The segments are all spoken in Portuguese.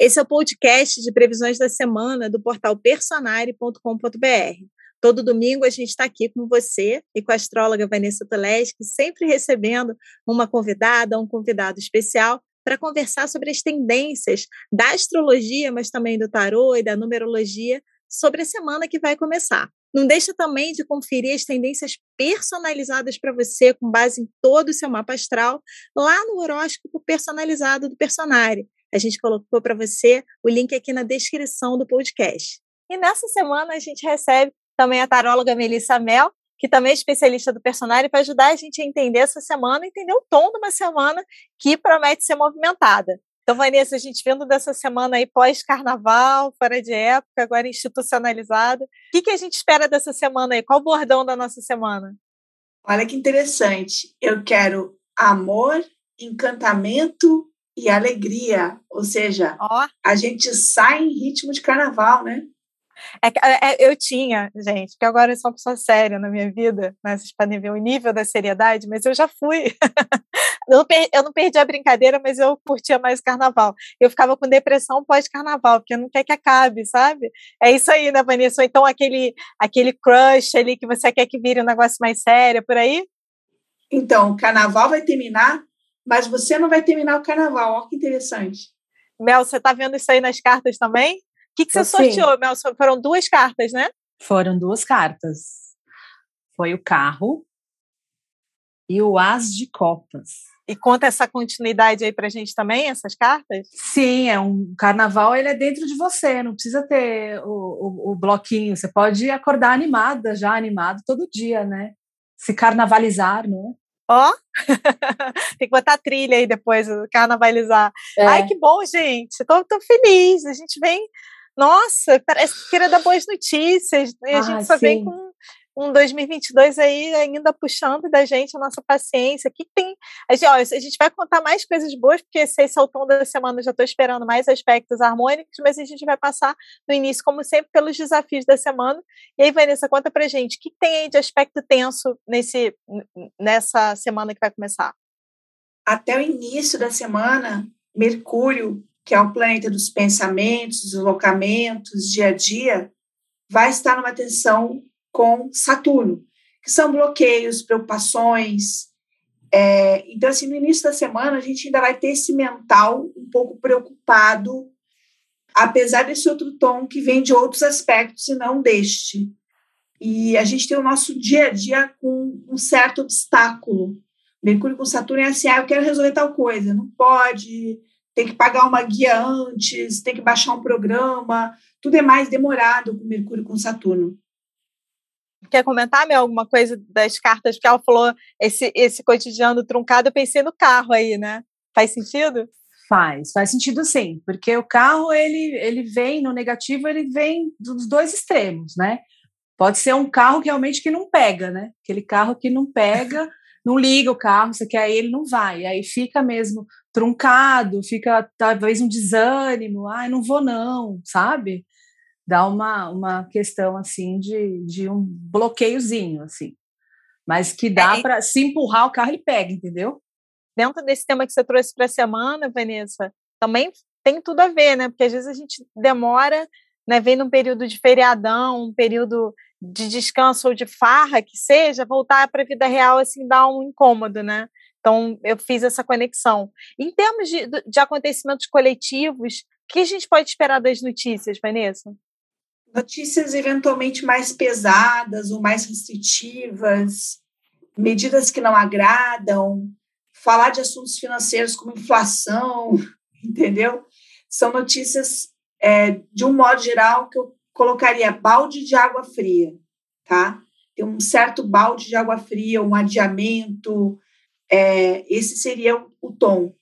Esse é o podcast de previsões da semana do portal personare.com.br. Todo domingo a gente está aqui com você e com a astróloga Vanessa Toleschi, sempre recebendo uma convidada, um convidado especial para conversar sobre as tendências da astrologia, mas também do tarô e da numerologia sobre a semana que vai começar. Não deixa também de conferir as tendências personalizadas para você, com base em todo o seu mapa astral, lá no horóscopo personalizado do Personare. A gente colocou para você o link aqui na descrição do podcast. E nessa semana a gente recebe também a taróloga Melissa Mel, que também é especialista do personagem, para ajudar a gente a entender essa semana, entender o tom de uma semana que promete ser movimentada. Então, Vanessa, a gente vindo dessa semana aí pós-carnaval, fora de época, agora institucionalizada. O que, que a gente espera dessa semana aí? Qual o bordão da nossa semana? Olha que interessante. Eu quero amor, encantamento e alegria. Ou seja, oh. a gente sai em ritmo de carnaval, né? É, é, é, eu tinha, gente, que agora eu sou uma pessoa séria na minha vida, né? Vocês podem ver o nível da seriedade, mas eu já fui. eu, não perdi, eu não perdi a brincadeira, mas eu curtia mais o carnaval. Eu ficava com depressão pós-carnaval, porque eu não quer que acabe, sabe? É isso aí, né, Vanessa? Então, aquele, aquele crush ali que você quer que vire um negócio mais sério, por aí? Então, o carnaval vai terminar, mas você não vai terminar o carnaval. Olha que interessante. Mel, você tá vendo isso aí nas cartas também? que, que você assim, sorteou, Mel? Foram duas cartas, né? Foram duas cartas. Foi o carro e o as de copas. E conta essa continuidade aí pra gente também, essas cartas? Sim, é um carnaval, ele é dentro de você, não precisa ter o, o, o bloquinho, você pode acordar animada, já animado todo dia, né? Se carnavalizar, não é? Ó, oh. tem que botar trilha aí depois, carnavalizar. É. Ai, que bom, gente. Tô, tô feliz. A gente vem nossa, parece que queria dar boas notícias. E a ah, gente só sim. vem com um 2022 aí ainda puxando da gente a nossa paciência. que tem? A gente, ó, a gente vai contar mais coisas boas, porque esse, é o tom da semana, eu já estou esperando mais aspectos harmônicos, mas a gente vai passar no início, como sempre, pelos desafios da semana. E aí, Vanessa, conta pra gente, o que tem aí de aspecto tenso nesse, nessa semana que vai começar? Até o início da semana, Mercúrio que é o planeta dos pensamentos, deslocamentos, dia a dia, vai estar numa tensão com Saturno, que são bloqueios, preocupações. É, então, assim, no início da semana, a gente ainda vai ter esse mental um pouco preocupado, apesar desse outro tom que vem de outros aspectos e não deste. E a gente tem o nosso dia a dia com um certo obstáculo. Mercúrio com Saturno é assim, ah, eu quero resolver tal coisa, não pode, tem que pagar uma guia antes, tem que baixar um programa, tudo é mais demorado com Mercúrio com Saturno. Quer comentar, Mel, alguma coisa das cartas? que ela falou esse, esse cotidiano truncado, eu pensei no carro aí, né? Faz sentido? Faz, faz sentido sim, porque o carro, ele, ele vem, no negativo, ele vem dos dois extremos, né? Pode ser um carro que realmente que não pega, né? Aquele carro que não pega, não liga o carro, você quer ele, não vai. Aí fica mesmo truncado, fica talvez um desânimo, ai, não vou não, sabe? Dá uma, uma questão assim de, de um bloqueiozinho, assim. Mas que dá é, para se empurrar o carro, ele pega, entendeu? Dentro desse tema que você trouxe para a semana, Vanessa, também tem tudo a ver, né? Porque às vezes a gente demora, né? Vem num período de feriadão, um período de descanso ou de farra que seja, voltar para a vida real assim dá um incômodo, né? Então, eu fiz essa conexão. Em termos de, de acontecimentos coletivos, o que a gente pode esperar das notícias, Vanessa? Notícias eventualmente mais pesadas ou mais restritivas, medidas que não agradam, falar de assuntos financeiros como inflação, entendeu? São notícias, é, de um modo geral, que eu colocaria balde de água fria, tá? Tem um certo balde de água fria, um adiamento, é, esse seria o, o, tom.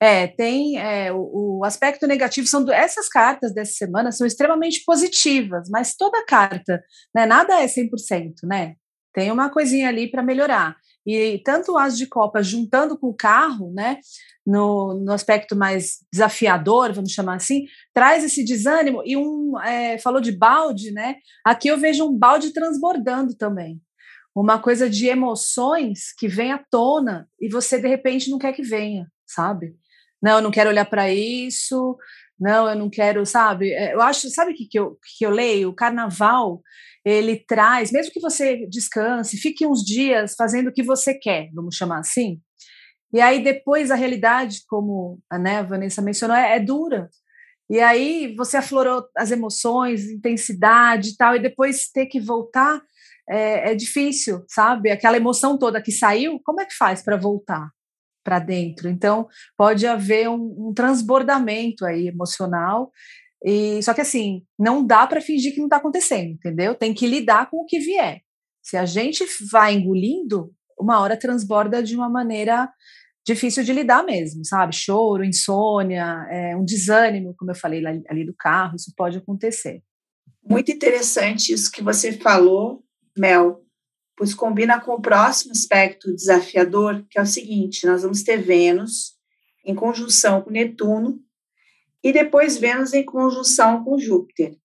É, tem é, o, o, aspecto negativo são do, essas cartas dessa semana são extremamente positivas, mas toda carta, né, nada é 100%, né? Tem uma coisinha ali para melhorar. E tanto as de copa juntando com o carro, né, no, no aspecto mais desafiador, vamos chamar assim, traz esse desânimo e um é, falou de balde, né? Aqui eu vejo um balde transbordando também uma coisa de emoções que vem à tona e você de repente não quer que venha, sabe? Não, eu não quero olhar para isso, Não, eu não quero, sabe? É, eu acho, sabe o que, que, eu, que eu leio? O carnaval, ele traz, mesmo que você descanse, fique uns dias fazendo o que você quer, vamos chamar assim. E aí depois a realidade, como a né, Vanessa mencionou, é, é dura. E aí você aflorou as emoções, intensidade e tal, e depois ter que voltar é, é difícil, sabe? Aquela emoção toda que saiu, como é que faz para voltar para dentro? Então pode haver um, um transbordamento aí emocional e só que assim, não dá para fingir que não está acontecendo, entendeu? Tem que lidar com o que vier. Se a gente vai engolindo, uma hora transborda de uma maneira difícil de lidar mesmo, sabe? Choro, insônia, é, um desânimo, como eu falei ali, ali do carro, isso pode acontecer. Muito interessante isso que você falou, Mel, pois combina com o próximo aspecto desafiador, que é o seguinte: nós vamos ter Vênus em conjunção com Netuno e depois Vênus em conjunção com Júpiter.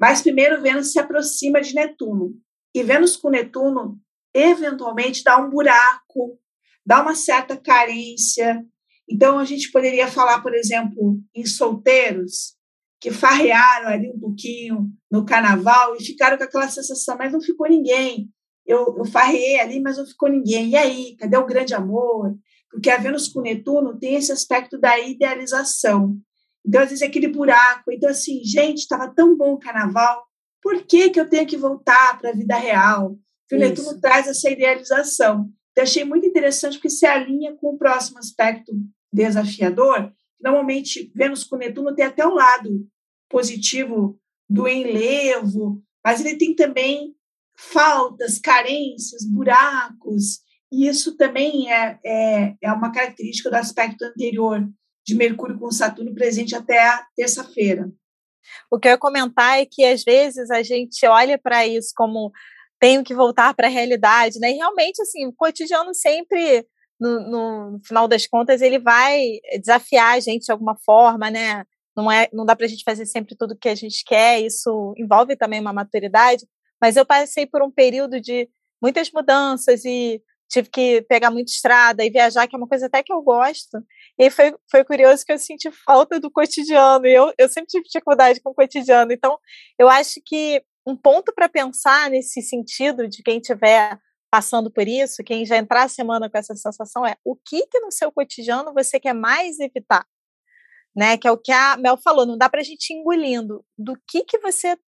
Mas primeiro Vênus se aproxima de Netuno. E Vênus com Netuno eventualmente dá um buraco, dá uma certa carência. Então a gente poderia falar, por exemplo, em solteiros que farrearam ali um pouquinho no carnaval e ficaram com aquela sensação, mas não ficou ninguém. Eu, eu farrei ali, mas não ficou ninguém. E aí, cadê o grande amor? Porque a Vênus com Netuno tem esse aspecto da idealização. Então, às vezes, é aquele buraco. Então, assim, gente, estava tão bom o carnaval, por que, que eu tenho que voltar para a vida real? O Netuno traz essa idealização. Então, achei muito interessante porque se alinha com o próximo aspecto desafiador. Normalmente, Vênus com Netuno tem até o um lado positivo do enlevo, mas ele tem também faltas, carências, buracos, e isso também é, é, é uma característica do aspecto anterior de Mercúrio com Saturno presente até a terça-feira. O que eu ia comentar é que às vezes a gente olha para isso como tenho que voltar para a realidade, né? E realmente, assim, o cotidiano sempre, no, no, final das contas, ele vai desafiar a gente de alguma forma, né? Não, é, não dá para a gente fazer sempre tudo que a gente quer, isso envolve também uma maturidade, mas eu passei por um período de muitas mudanças e tive que pegar muita estrada e viajar, que é uma coisa até que eu gosto. E foi, foi curioso que eu senti falta do cotidiano, e eu, eu sempre tive dificuldade com o cotidiano. Então, eu acho que um ponto para pensar nesse sentido de quem estiver passando por isso, quem já entrar a semana com essa sensação é o que que no seu cotidiano você quer mais evitar? Né, que é o que a Mel falou, não dá para a gente ir engolindo do que que você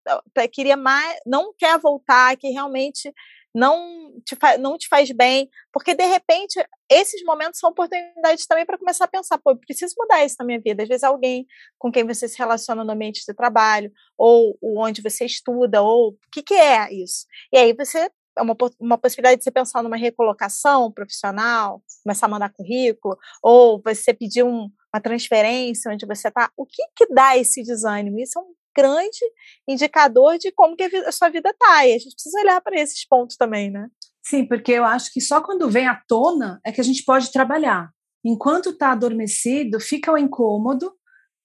queria mais, não quer voltar, que realmente não te, não te faz bem, porque de repente esses momentos são oportunidades também para começar a pensar, pô, preciso mudar isso na minha vida. Às vezes alguém com quem você se relaciona no ambiente de trabalho, ou, ou onde você estuda, ou o que, que é isso? E aí você é uma, uma possibilidade de você pensar numa recolocação profissional, começar a mandar currículo, ou você pedir um, uma transferência onde você está. O que, que dá esse desânimo? Isso é um grande indicador de como que a, sua vida está. E a gente precisa olhar para esses pontos também, né? Sim, porque eu acho que só quando vem à tona é que a gente pode trabalhar. Enquanto está adormecido, fica o incômodo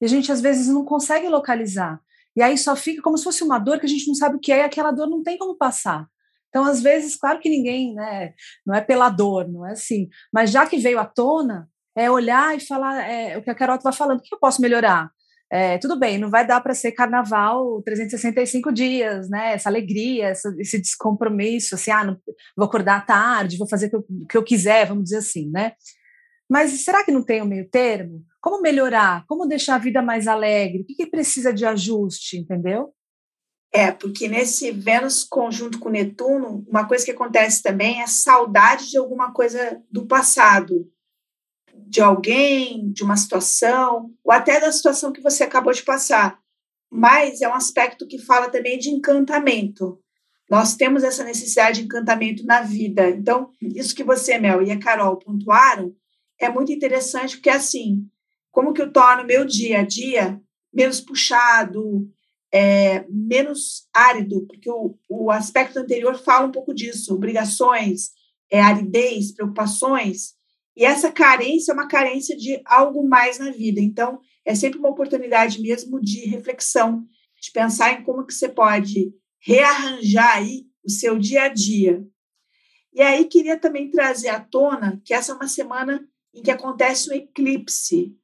e a gente às vezes não consegue localizar. E aí só fica como se fosse uma dor que a gente não sabe o que é e aquela dor não tem como passar. Então, às vezes, claro que ninguém, né, não é pela dor, não é assim, mas já que veio à tona, é olhar e falar é, o que a Carol estava falando, o que eu posso melhorar? É, tudo bem, não vai dar para ser carnaval 365 dias, né? Essa alegria, essa, esse descompromisso, assim, ah, não, vou acordar tarde, vou fazer o que, eu, que eu quiser, vamos dizer assim, né? Mas será que não tem o um meio termo? Como melhorar? Como deixar a vida mais alegre? O que, que precisa de ajuste, entendeu? É, porque nesse Vênus conjunto com Netuno, uma coisa que acontece também é saudade de alguma coisa do passado de alguém, de uma situação, ou até da situação que você acabou de passar. Mas é um aspecto que fala também de encantamento. Nós temos essa necessidade de encantamento na vida. Então, isso que você, Mel, e a Carol pontuaram é muito interessante, porque assim, como que eu torno meu dia a dia menos puxado, é, menos árido, porque o, o aspecto anterior fala um pouco disso, obrigações, é, aridez, preocupações, e essa carência é uma carência de algo mais na vida. Então, é sempre uma oportunidade mesmo de reflexão, de pensar em como que você pode rearranjar aí o seu dia a dia. E aí queria também trazer à tona que essa é uma semana em que acontece um eclipse.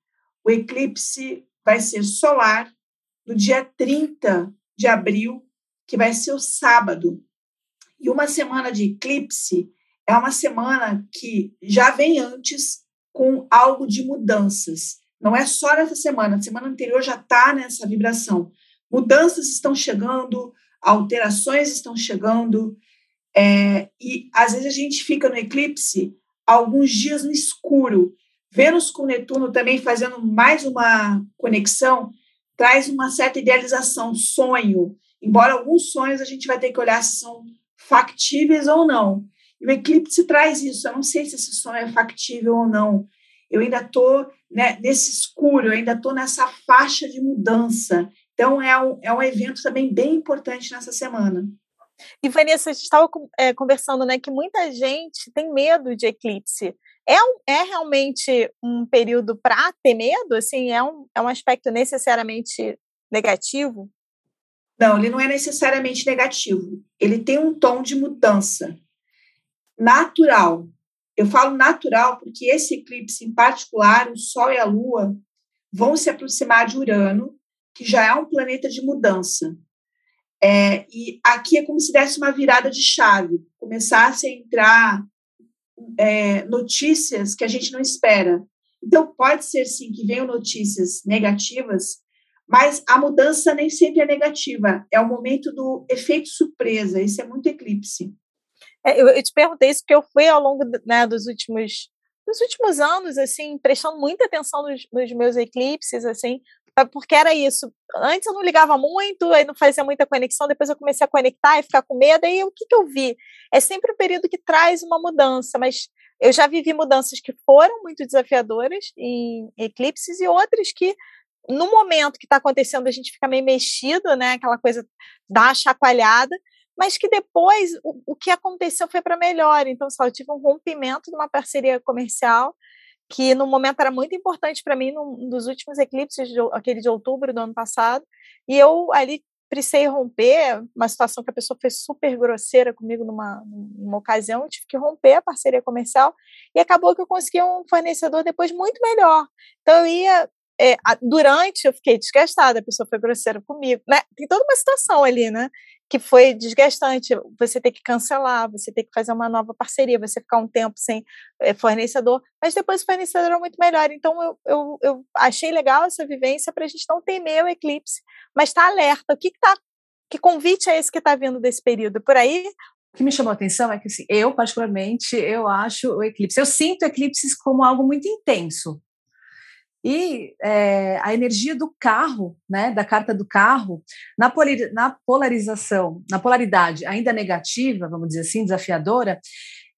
O eclipse vai ser solar no dia 30 de abril, que vai ser o sábado. E uma semana de eclipse é uma semana que já vem antes com algo de mudanças. Não é só nessa semana, a semana anterior já está nessa vibração. Mudanças estão chegando, alterações estão chegando, é, e às vezes a gente fica no eclipse alguns dias no escuro. Vênus com Netuno também fazendo mais uma conexão, traz uma certa idealização, sonho. Embora alguns sonhos a gente vai ter que olhar se são factíveis ou não. E o eclipse traz isso. Eu não sei se esse sonho é factível ou não. Eu ainda estou né, nesse escuro, eu ainda estou nessa faixa de mudança. Então, é um, é um evento também bem importante nessa semana. E, Vanessa, a gente estava é, conversando né, que muita gente tem medo de eclipse. É, um, é realmente um período para ter medo? Assim, é um, é um aspecto necessariamente negativo? Não, ele não é necessariamente negativo. Ele tem um tom de mudança natural. Eu falo natural porque esse eclipse, em particular, o Sol e a Lua, vão se aproximar de Urano, que já é um planeta de mudança. É, e aqui é como se desse uma virada de chave, começasse a entrar é, notícias que a gente não espera. Então, pode ser sim que venham notícias negativas, mas a mudança nem sempre é negativa, é o momento do efeito surpresa, isso é muito eclipse. É, eu, eu, te perguntei isso porque eu fui ao longo né, dos últimos dos últimos anos, assim, prestando muita atenção nos, nos meus eclipses, assim, porque era isso. Antes eu não ligava muito, aí não fazia muita conexão, depois eu comecei a conectar e ficar com medo, aí o que, que eu vi? É sempre um período que traz uma mudança, mas eu já vivi mudanças que foram muito desafiadoras em eclipses e outras que no momento que está acontecendo a gente fica meio mexido, né? Aquela coisa dá chacoalhada, mas que depois o, o que aconteceu foi para melhor. Então, só eu tive um rompimento de uma parceria comercial que no momento era muito importante para mim, num dos últimos eclipses, de, aquele de outubro do ano passado, e eu ali precisei romper, uma situação que a pessoa foi super grosseira comigo numa, numa ocasião, eu tive que romper a parceria comercial, e acabou que eu consegui um fornecedor depois muito melhor. Então eu ia é, durante eu fiquei desgastada, a pessoa foi grosseira comigo, né? Tem toda uma situação ali, né? Que foi desgastante. Você ter que cancelar, você ter que fazer uma nova parceria, você ficar um tempo sem é, fornecedor, mas depois o fornecedor é muito melhor. Então eu, eu, eu achei legal essa vivência para a gente não temer o eclipse, mas estar tá alerta. O que está que convite é esse que está vindo desse período? Por aí o que me chamou a atenção é que assim, eu particularmente eu acho o eclipse, eu sinto eclipses como algo muito intenso. E é, a energia do carro, né, da carta do carro, na, na polarização, na polaridade ainda negativa, vamos dizer assim, desafiadora,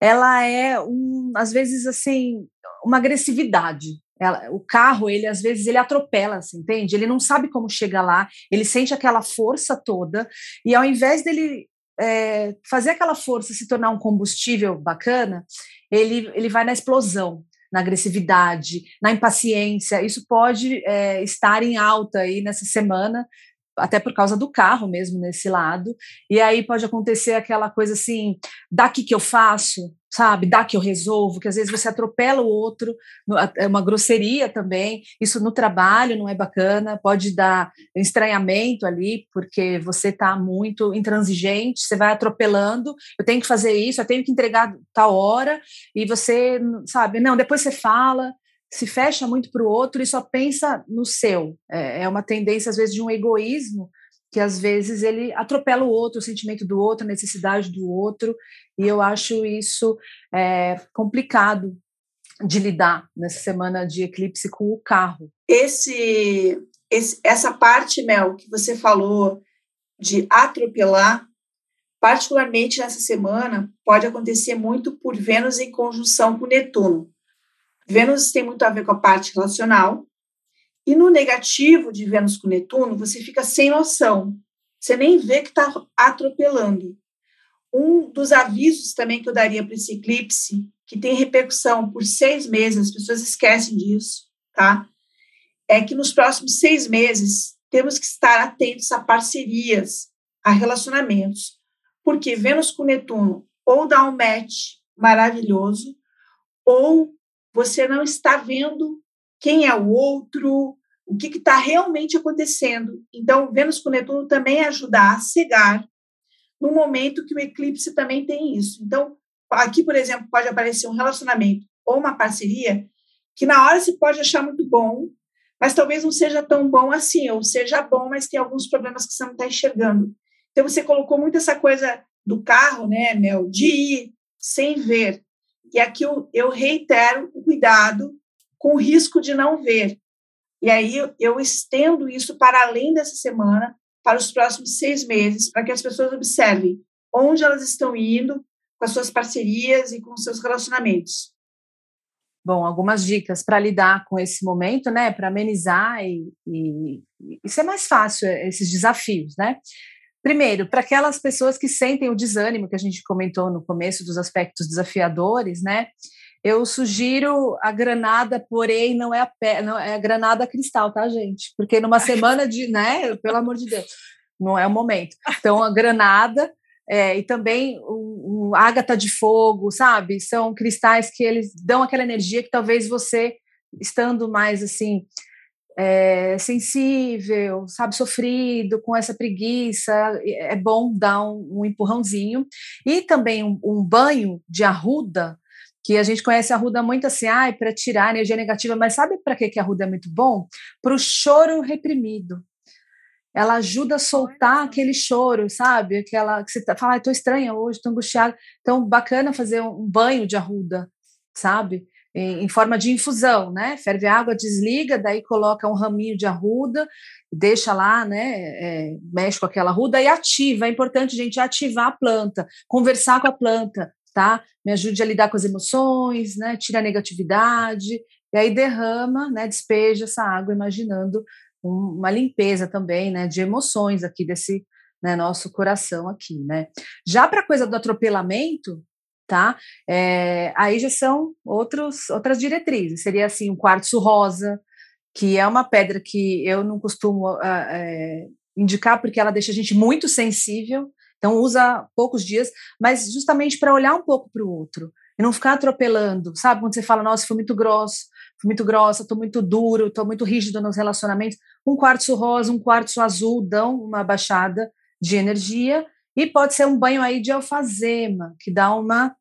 ela é, um, às vezes, assim, uma agressividade. Ela, o carro, ele às vezes ele atropela, assim, entende? Ele não sabe como chegar lá, ele sente aquela força toda, e ao invés dele é, fazer aquela força se tornar um combustível bacana, ele, ele vai na explosão na agressividade, na impaciência. Isso pode é, estar em alta aí nessa semana, até por causa do carro mesmo nesse lado. E aí pode acontecer aquela coisa assim, daqui que eu faço, sabe? Dá que eu resolvo, que às vezes você atropela o outro, é uma grosseria também. Isso no trabalho não é bacana, pode dar estranhamento ali, porque você está muito intransigente, você vai atropelando. Eu tenho que fazer isso, eu tenho que entregar tal hora, e você, sabe? Não, depois você fala. Se fecha muito para o outro e só pensa no seu. É, é uma tendência, às vezes, de um egoísmo que às vezes ele atropela o outro, o sentimento do outro, a necessidade do outro, e eu acho isso é, complicado de lidar nessa semana de eclipse com o carro. Esse, esse, essa parte, Mel, que você falou de atropelar, particularmente nessa semana, pode acontecer muito por Vênus em conjunção com Netuno. Vênus tem muito a ver com a parte relacional, e no negativo de Vênus com Netuno, você fica sem noção. Você nem vê que está atropelando. Um dos avisos também que eu daria para esse eclipse, que tem repercussão por seis meses, as pessoas esquecem disso, tá? É que nos próximos seis meses temos que estar atentos a parcerias, a relacionamentos. Porque Vênus com Netuno ou dá um match maravilhoso, ou você não está vendo quem é o outro, o que está realmente acontecendo. Então, Vênus com Netuno também ajuda a cegar no momento que o eclipse também tem isso. Então, aqui, por exemplo, pode aparecer um relacionamento ou uma parceria que na hora se pode achar muito bom, mas talvez não seja tão bom assim, ou seja bom, mas tem alguns problemas que você não está enxergando. Então, você colocou muito essa coisa do carro, né, Mel, de ir sem ver. E aqui eu, eu reitero o cuidado com risco de não ver. E aí eu, estendo isso para além dessa semana, para os próximos seis meses, para que as pessoas observem onde elas estão indo com as suas parcerias e com os seus relacionamentos. Bom, algumas dicas para lidar com esse momento, né? Para amenizar e, e, e ser mais fácil esses desafios, né? Primeiro, para aquelas pessoas que sentem o desânimo que a gente comentou no começo dos aspectos desafiadores, né? Eu sugiro a granada, porém não é a pé, não é a granada cristal, tá, gente? Porque numa semana de, né, pelo amor de Deus, não é o momento. Então a granada é, e também o, o ágata de fogo, sabe? São cristais que eles dão aquela energia que talvez você estando mais assim é, sensível, sabe, sofrido, com essa preguiça, é bom dar um, um empurrãozinho. E também um, um, banho de arruda que a gente conhece a Ruda muito assim, ah, para tirar a energia negativa, mas sabe para que, que a Ruda é muito bom? Para o choro reprimido. Ela ajuda a soltar aquele choro, sabe? Aquela que você tá, fala, estou estranha hoje, estou angustiada. Então, bacana fazer um banho de arruda, sabe? Em, em, forma de infusão, né? Ferve água, desliga, daí coloca um raminho de arruda, deixa lá, né? É, mexe com aquela arruda e ativa. É importante, gente, ativar a planta, conversar com a planta, tá? Me ajude a lidar com as emoções, né? Tira a negatividade, e aí derrama, né? Despeja essa água, imaginando um, uma limpeza também, né? De emoções aqui desse né, nosso coração aqui, né? Já para a coisa do atropelamento, tá? É, aí já são outros, outras diretrizes. Seria assim, um quartzo rosa, que é uma pedra que eu não costumo uh, é, indicar porque ela deixa a gente muito sensível, então, usa poucos dias, mas justamente para olhar um pouco para o outro e não ficar atropelando, sabe? Quando você fala, nossa, fui muito grosso, fui muito grossa, estou muito duro, estou muito rígido nos relacionamentos. Um quartzo rosa, um quartzo azul dão uma baixada de energia e pode ser um banho aí de alfazema, que dá uma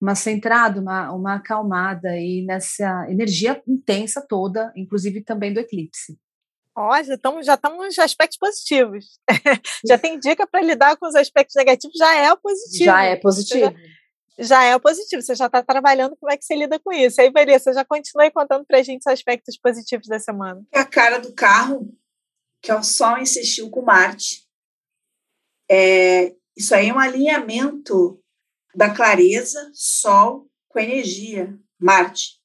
uma centrada, uma, uma acalmada aí nessa energia intensa toda, inclusive também do eclipse. Ó, já estamos já estamos aspectos positivos. já tem dica para lidar com os aspectos negativos, já é positivo. Já é positivo. Já, já, é positivo, você já está trabalhando como é que você lida com isso. Aí, Vanessa, já continue contando para a gente os aspectos positivos da semana. É a cara do carro, que é o Sol insistiu com Marte. É, isso aí é um alinhamento da clareza, Sol com energia, Marte.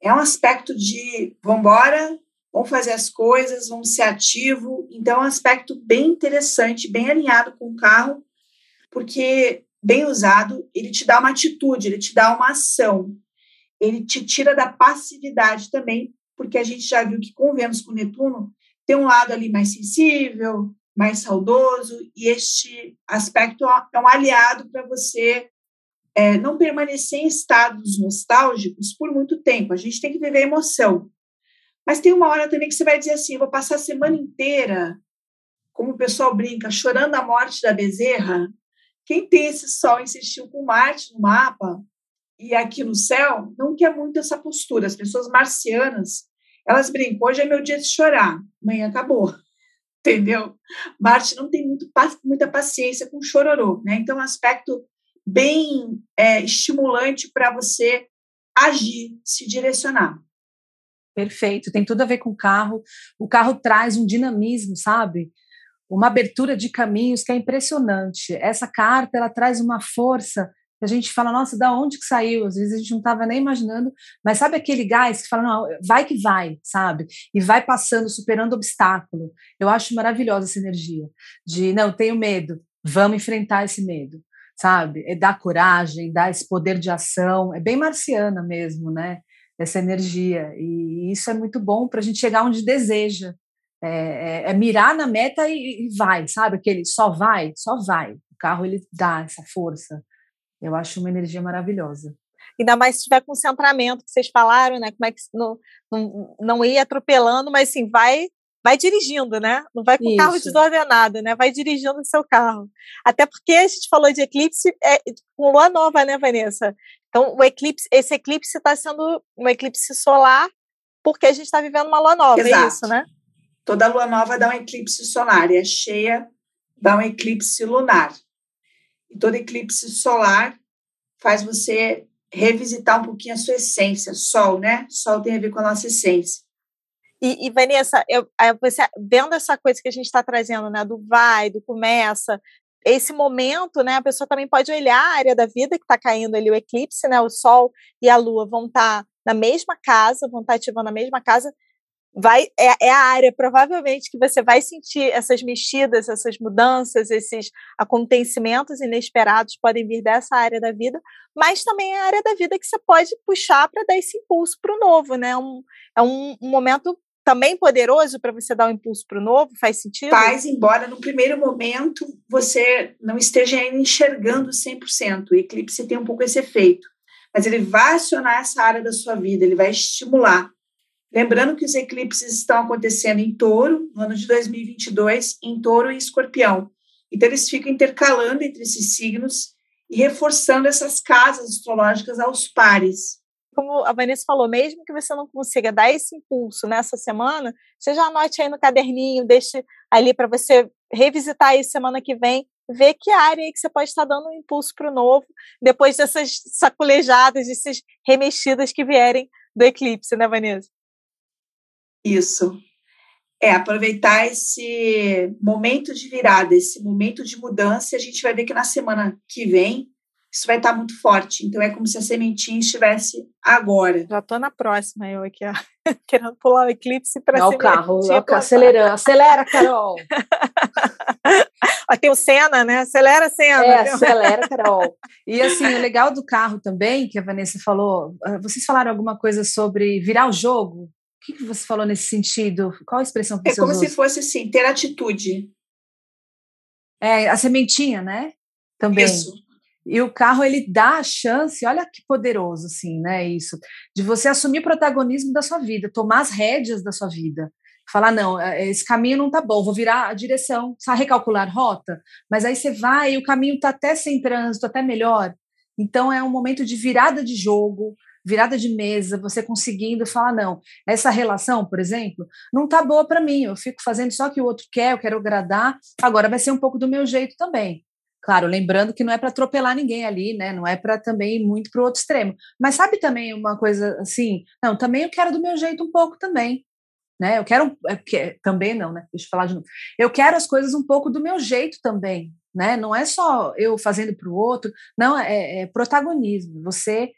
É um aspecto de vambora, vamos fazer as coisas, vamos ser ativo. Então, é um aspecto bem interessante, bem alinhado com o carro, porque bem usado, ele te dá uma atitude, ele te dá uma ação, ele te tira da passividade também, porque a gente já viu que com Vênus com Netuno tem um lado ali mais sensível, mais saudoso, e este aspecto é um aliado para você é, não permanecer em estados nostálgicos por muito tempo. A gente tem que viver emoção. Mas tem uma hora também que você vai dizer assim: vou passar a semana inteira, como o pessoal brinca, chorando a morte da bezerra. Quem tem esse sol insistiu com Marte no mapa e aqui no céu, não quer muito essa postura. As pessoas marcianas, elas brincam: hoje é meu dia de chorar, amanhã acabou. Entendeu? Marte não tem muito, muita paciência com chororô, né? Então, é um aspecto bem é, estimulante para você agir, se direcionar. Perfeito, tem tudo a ver com o carro. O carro traz um dinamismo, sabe? Uma abertura de caminhos que é impressionante. Essa carta, ela traz uma força que a gente fala, nossa, da onde que saiu? Às vezes a gente não estava nem imaginando, mas sabe aquele gás que fala, não, vai que vai, sabe? E vai passando, superando obstáculo. Eu acho maravilhosa essa energia de, não, tenho medo, vamos enfrentar esse medo, sabe? É dar coragem, dar esse poder de ação, é bem marciana mesmo, né? Essa energia. E isso é muito bom para a gente chegar onde deseja. É, é, é mirar na meta e, e, vai, sabe? Aquele só vai, só vai. O carro ele dá essa força. Eu acho uma energia maravilhosa. Ainda mais se tiver concentramento, que vocês falaram, né? Como é que não, não, não ir atropelando, mas assim, vai vai dirigindo, né? Não vai com o carro desordenado, né? Vai dirigindo o seu carro. Até porque a gente falou de eclipse é, com lua nova, né, Vanessa? Então, o eclipse, esse eclipse está sendo um eclipse solar porque a gente está vivendo uma lua nova, Exato. é isso, né? Toda lua nova dá um eclipse solar e a cheia dá um eclipse lunar. E todo eclipse solar faz você revisitar um pouquinho a sua essência. Sol, né? Sol tem a ver com a nossa essência. E, e Vanessa, eu, você, vendo essa coisa que a gente está trazendo, né, do vai, do começa, esse momento, né, a pessoa também pode olhar a área da vida que está caindo ali, o eclipse, né, o Sol e a Lua vão estar tá na mesma casa, vão estar tá ativando a mesma casa, vai é, é, a área provavelmente que você vai sentir essas mexidas, essas mudanças, esses acontecimentos inesperados podem vir dessa área da vida, mas também é a área da vida que você pode puxar para dar esse impulso para o novo, né? Um, é um, um momento também poderoso para você dar um impulso para o novo? Faz sentido? Faz, embora no primeiro momento você não esteja enxergando 100%. O eclipse tem um pouco esse efeito, mas ele vai acionar essa área da sua vida, ele vai estimular. Lembrando que os eclipses estão acontecendo em touro, no ano de 2022, em touro e escorpião. Então, eles ficam intercalando entre esses signos e reforçando essas casas astrológicas aos pares. Como a Vanessa falou, mesmo que você não consiga dar esse impulso nessa semana, você já anote aí no caderninho, deixe ali para você revisitar aí semana que vem, ver que área aí que você pode estar dando um impulso para o novo, depois dessas saculejadas, dessas remexidas que vierem do eclipse, né, Vanessa? Isso. É, aproveitar esse momento de virada, esse momento de mudança, a gente vai ver que na semana que vem isso vai estar muito forte. Então é como se a sementinha estivesse agora. Já estou na próxima, eu aqui, ó, querendo pular o eclipse para cima. o carro, o carro acelerando. Acelera, Carol! ó, tem o Senna, né? Acelera, Senna. É, acelera, Carol. E assim, o legal do carro também, que a Vanessa falou, ah, vocês falaram alguma coisa sobre virar o jogo? O que, você falou nesse sentido? Qual a expressão que é você usou? É como se fosse assim, ter atitude. É, a sementinha, né? Também. Isso. E o carro, ele dá a chance, olha que poderoso, assim, né? Isso, de você assumir o protagonismo da sua vida, tomar as rédeas da sua vida. Falar, não, é, esse caminho não tá bom, vou virar a direção, sabe, recalcular rota, mas aí você vai e o caminho tá até sem trânsito, até melhor. Então é um momento de virada de jogo, virada de mesa, você conseguindo falar, não, essa relação, por exemplo, não tá boa para mim, eu fico fazendo só o que o outro quer, eu quero agradar, agora vai ser um pouco do meu jeito também. Claro, lembrando que não é para atropelar ninguém ali, né? Não é para também ir muito para o outro extremo. Mas sabe também uma coisa assim? Não, também eu quero do meu jeito um pouco também. Né? Eu quero. É, também não, né? Deixa eu falar de novo. Eu quero as coisas um pouco do meu jeito também. Né? Não é só eu fazendo para o outro, não, é, é protagonismo. Você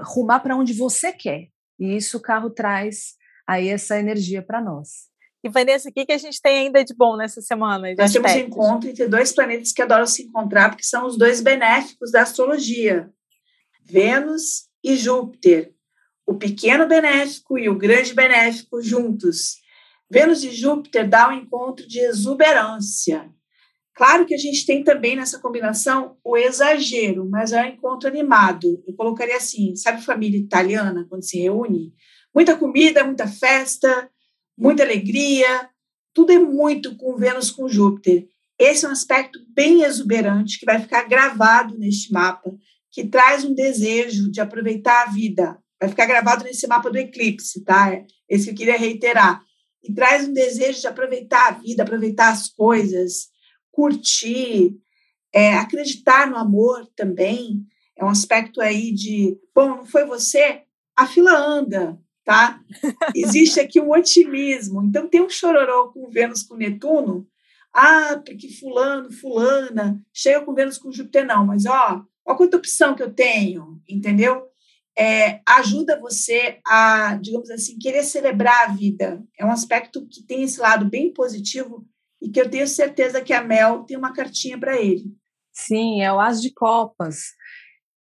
rumar para onde você quer. E isso o carro traz aí essa energia para nós. E Vanessa, o que, que a gente tem ainda de bom nessa semana? Nós temos um encontro entre dois planetas que adoram se encontrar, porque são os dois benéficos da astrologia: Vênus e Júpiter. O pequeno benéfico e o grande benéfico juntos. Vênus e Júpiter dá um encontro de exuberância. Claro que a gente tem também nessa combinação o exagero, mas é um encontro animado. Eu colocaria assim, sabe família italiana, quando se reúne? Muita comida, muita festa, muita alegria, tudo é muito com Vênus com Júpiter. Esse é um aspecto bem exuberante que vai ficar gravado neste mapa, que traz um desejo de aproveitar a vida. Vai ficar gravado nesse mapa do eclipse, tá? Esse que eu queria reiterar. E traz um desejo de aproveitar a vida, aproveitar as coisas, curtir, é, acreditar no amor também. É um aspecto aí de, bom, não foi você? A fila anda, tá? Existe aqui um otimismo. Então, tem um chororô com Vênus com Netuno. Ah, porque fulano, fulana, chega com Vênus com Júpiter, não. Mas, ó, olha quanta opção que eu tenho, entendeu? É, ajuda você a, digamos assim, querer celebrar a vida. É um aspecto que tem esse lado bem positivo e que eu tenho certeza que a Mel tem uma cartinha para ele. Sim, é o As de Copas.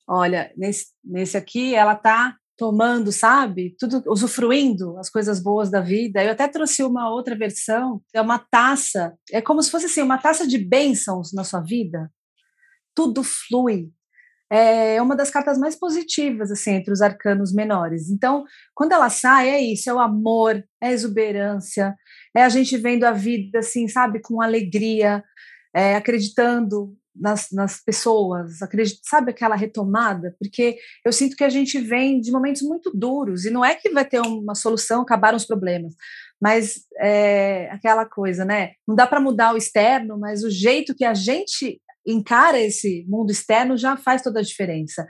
Olha, nesse, nesse aqui ela está tomando, sabe? Tudo usufruindo as coisas boas da vida. Eu até trouxe uma outra versão, é uma taça, é como se fosse assim, uma taça de bênçãos na sua vida. Tudo flui. é uma das cartas mais positivas assim entre os arcanos menores. Então, quando ela sai, é isso, é o amor, é a exuberância, é a gente vendo a vida assim, sabe, com alegria, é, acreditando nas, nas pessoas, acredito, sabe aquela retomada? Porque eu sinto que a gente vem de momentos muito duros, e não é que vai ter uma solução, acabaram os problemas, mas é aquela coisa, né? Não dá para mudar o externo, mas o jeito que a gente encara esse mundo externo já faz toda a diferença.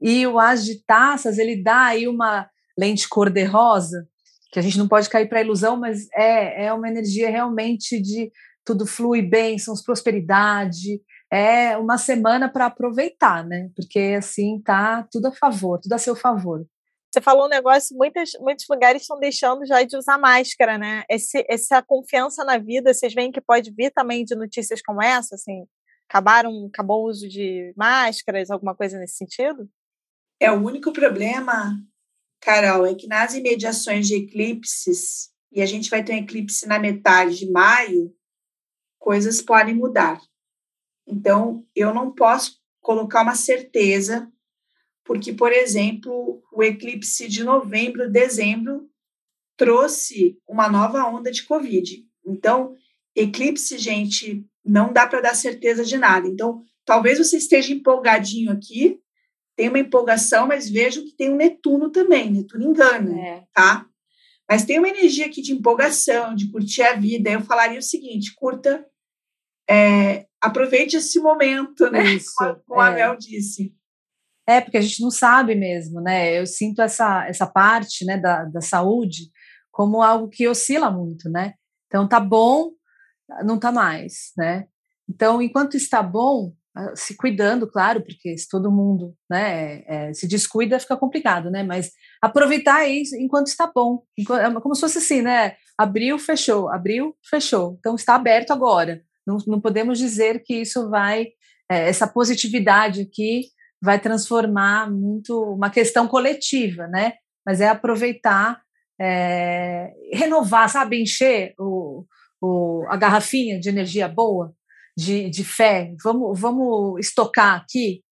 E o as de taças, ele dá aí uma lente cor-de-rosa, que a gente não pode cair para a ilusão, mas é, é uma energia realmente de tudo flui bem, são prosperidade, é uma semana para aproveitar, né? Porque assim tá tudo a favor, tudo a seu favor. Você falou um negócio, muitos, muitos lugares estão deixando já de usar máscara, né? Esse, essa confiança na vida, vocês veem que pode vir também de notícias como essa, assim, acabaram, acabou o uso de máscaras, alguma coisa nesse sentido? É o único problema, Carol, é que nas imediações de eclipses, e a gente vai ter um eclipse na metade de maio, coisas podem mudar. Então, eu não posso colocar uma certeza, porque, por exemplo, o eclipse de novembro, dezembro, trouxe uma nova onda de Covid. Então, eclipse, gente, não dá para dar certeza de nada. Então, talvez você esteja empolgadinho aqui, tem uma empolgação, mas vejo que tem um Netuno também. Netuno engana, é. tá? Mas tem uma energia aqui de empolgação, de curtir a vida. Eu falaria o seguinte: curta é, aproveite esse momento, né? Isso, como, como é. a Mel disse. É, porque a gente não sabe mesmo, né? Eu sinto essa, essa parte né, da, da saúde como algo que oscila muito, né? Então tá bom, não tá mais, né? Então, enquanto está bom, ah, se cuidando, claro, porque se todo mundo né, é, se descuida, fica complicado, né? Mas aproveitar isso enquanto está bom. Enquanto, é como se fosse assim, né? Abriu, fechou, abriu, fechou. Então está aberto agora. Não, não podemos dizer que isso vai, é, essa positividade aqui vai transformar muito uma questão coletiva, né? Mas é aproveitar, é, renovar, sabe, encher o, o, a garrafinha de energia boa, de, de fé. Vamos, vamos estocar aqui,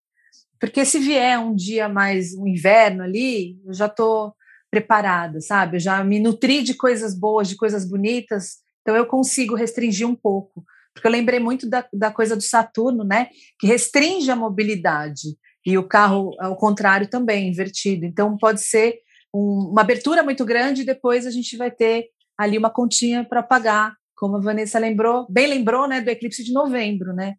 porque se vier um dia mais um inverno ali, eu já estou preparada, sabe? Eu já me nutri de coisas boas, de coisas bonitas, então eu consigo restringir um pouco. Porque eu lembrei muito da, da coisa do Saturno, né? Que restringe a mobilidade. E o carro, ao contrário, também, invertido. Então, pode ser um, uma abertura muito grande e depois a gente vai ter ali uma continha para pagar, como a Vanessa lembrou, bem lembrou, né, do eclipse de novembro, né?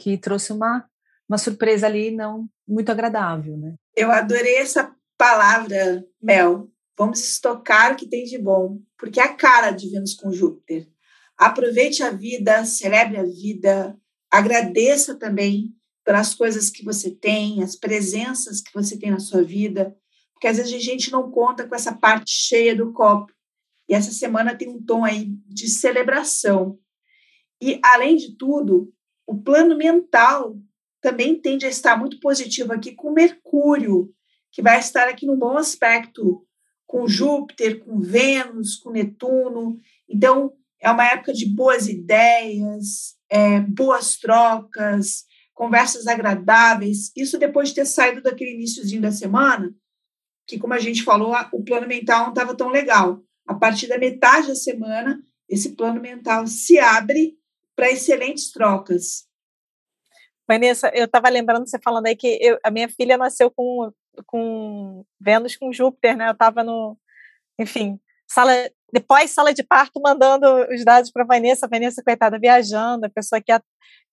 Que trouxe uma, uma surpresa ali não muito agradável, né? Eu adorei essa palavra, Mel. Vamos estocar o que tem de bom, porque é a cara de Vênus com Júpiter. Aproveite a vida, celebre a vida, agradeça também pelas coisas que você tem, as presenças que você tem na sua vida, porque às vezes a gente não conta com essa parte cheia do copo. E essa semana tem um tom aí de celebração. E, além de tudo, o plano mental também tende a estar muito positivo aqui com Mercúrio, que vai estar aqui num bom aspecto com Júpiter, com Vênus, com Netuno. Então, é uma época de boas ideias, é, boas trocas, conversas agradáveis. Isso depois de ter saído daquele iníciozinho da semana, que, como a gente falou, o plano mental não estava tão legal. A partir da metade da semana, esse plano mental se abre para excelentes trocas. Vanessa, eu estava lembrando você falando aí que eu, a minha filha nasceu com, com Vênus com Júpiter, né? Eu estava no, enfim, sala depois sala de parto mandando os dados para Vanessa, Vanessa, coitada, viajando, a pessoa que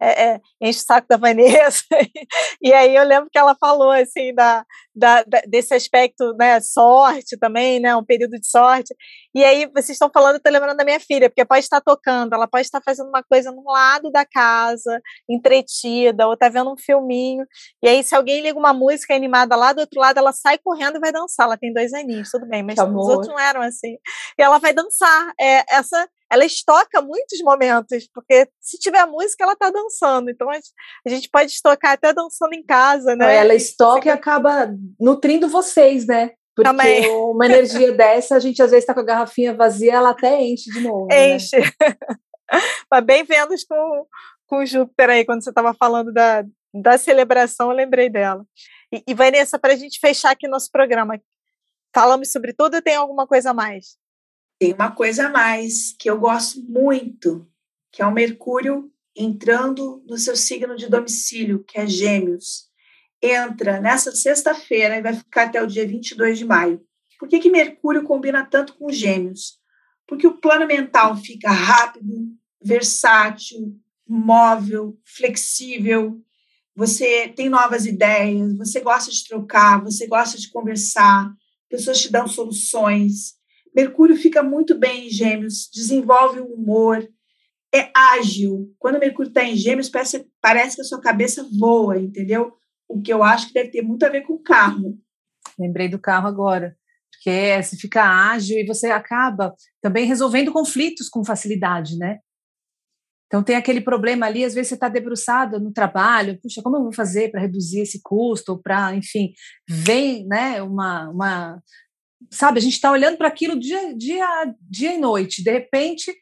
é, é, enche o saco da Vanessa. e aí eu lembro que ela falou assim da, da, da, desse aspecto, né, sorte também, né, um período de sorte. E aí vocês estão falando, eu tô lembrando da minha filha, porque pode estar tocando, ela pode estar fazendo uma coisa num lado da casa, entretida, ou tá vendo um filminho. E aí se alguém liga uma música animada lá do outro lado, ela sai correndo e vai dançar. Ela tem dois aninhos, tudo bem, mas os outros não eram assim. E ela vai dançar. É, essa ela estoca muitos momentos, porque se tiver música, ela está dançando. Então a gente pode estocar até dançando em casa, né? Ela estoca e acaba nutrindo vocês, né? Porque Também. uma energia dessa, a gente às vezes está com a garrafinha vazia, ela até enche de novo. Né? Enche. Né? Mas bem Vênus com, com Júpiter aí, quando você estava falando da, da celebração, eu lembrei dela. E, e Vanessa, para a gente fechar aqui nosso programa, falamos sobre tudo ou tem alguma coisa a mais? Tem uma coisa a mais que eu gosto muito, que é o Mercúrio entrando no seu signo de domicílio, que é Gêmeos. Entra nessa sexta-feira e vai ficar até o dia 22 de maio. Por que, que Mercúrio combina tanto com Gêmeos? Porque o plano mental fica rápido, versátil, móvel, flexível. Você tem novas ideias, você gosta de trocar, você gosta de conversar, pessoas te dão soluções. Mercúrio fica muito bem em Gêmeos, desenvolve o humor, é ágil. Quando Mercúrio está em Gêmeos, parece, parece que a sua cabeça voa, entendeu? O que eu acho que deve ter muito a ver com o carro. Lembrei do carro agora porque é, você fica ágil e você acaba também resolvendo conflitos com facilidade, né? Então tem aquele problema ali, às vezes você está debruçado no trabalho, puxa, como eu vou fazer para reduzir esse custo, para, enfim, vem, né, uma, uma sabe, a gente está olhando para aquilo dia, dia, dia e noite, de repente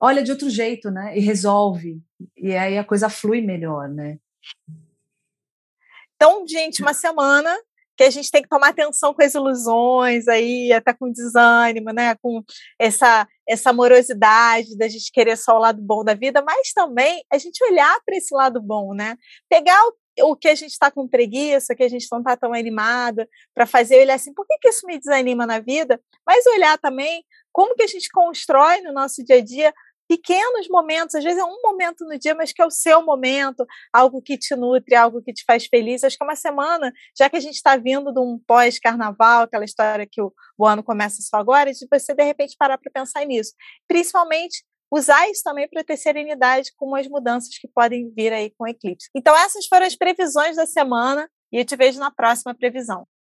olha de outro jeito, né, e resolve, e aí a coisa flui melhor, né. Então, gente, uma semana que a gente tem que tomar atenção com as ilusões aí, até com desânimo, né? Com essa essa amorosidade da gente querer só o lado bom da vida, mas também a gente olhar para esse lado bom, né? Pegar o que a gente está com preguiça, que a gente não está tão animada para fazer, olhar assim, por que, que isso me desanima na vida? Mas olhar também como que a gente constrói no nosso dia a dia pequenos momentos, às vezes é um momento no dia, mas que é o seu momento, algo que te nutre, algo que te faz feliz. Acho que é uma semana, já que a gente está vindo de um pós-carnaval, aquela história que o, o, ano começa só agora, de você de repente parar para pensar nisso. Principalmente usar isso também para ter serenidade com as mudanças que podem vir aí com o eclipse. Então, essas foram as previsões da semana e eu te vejo na próxima previsão.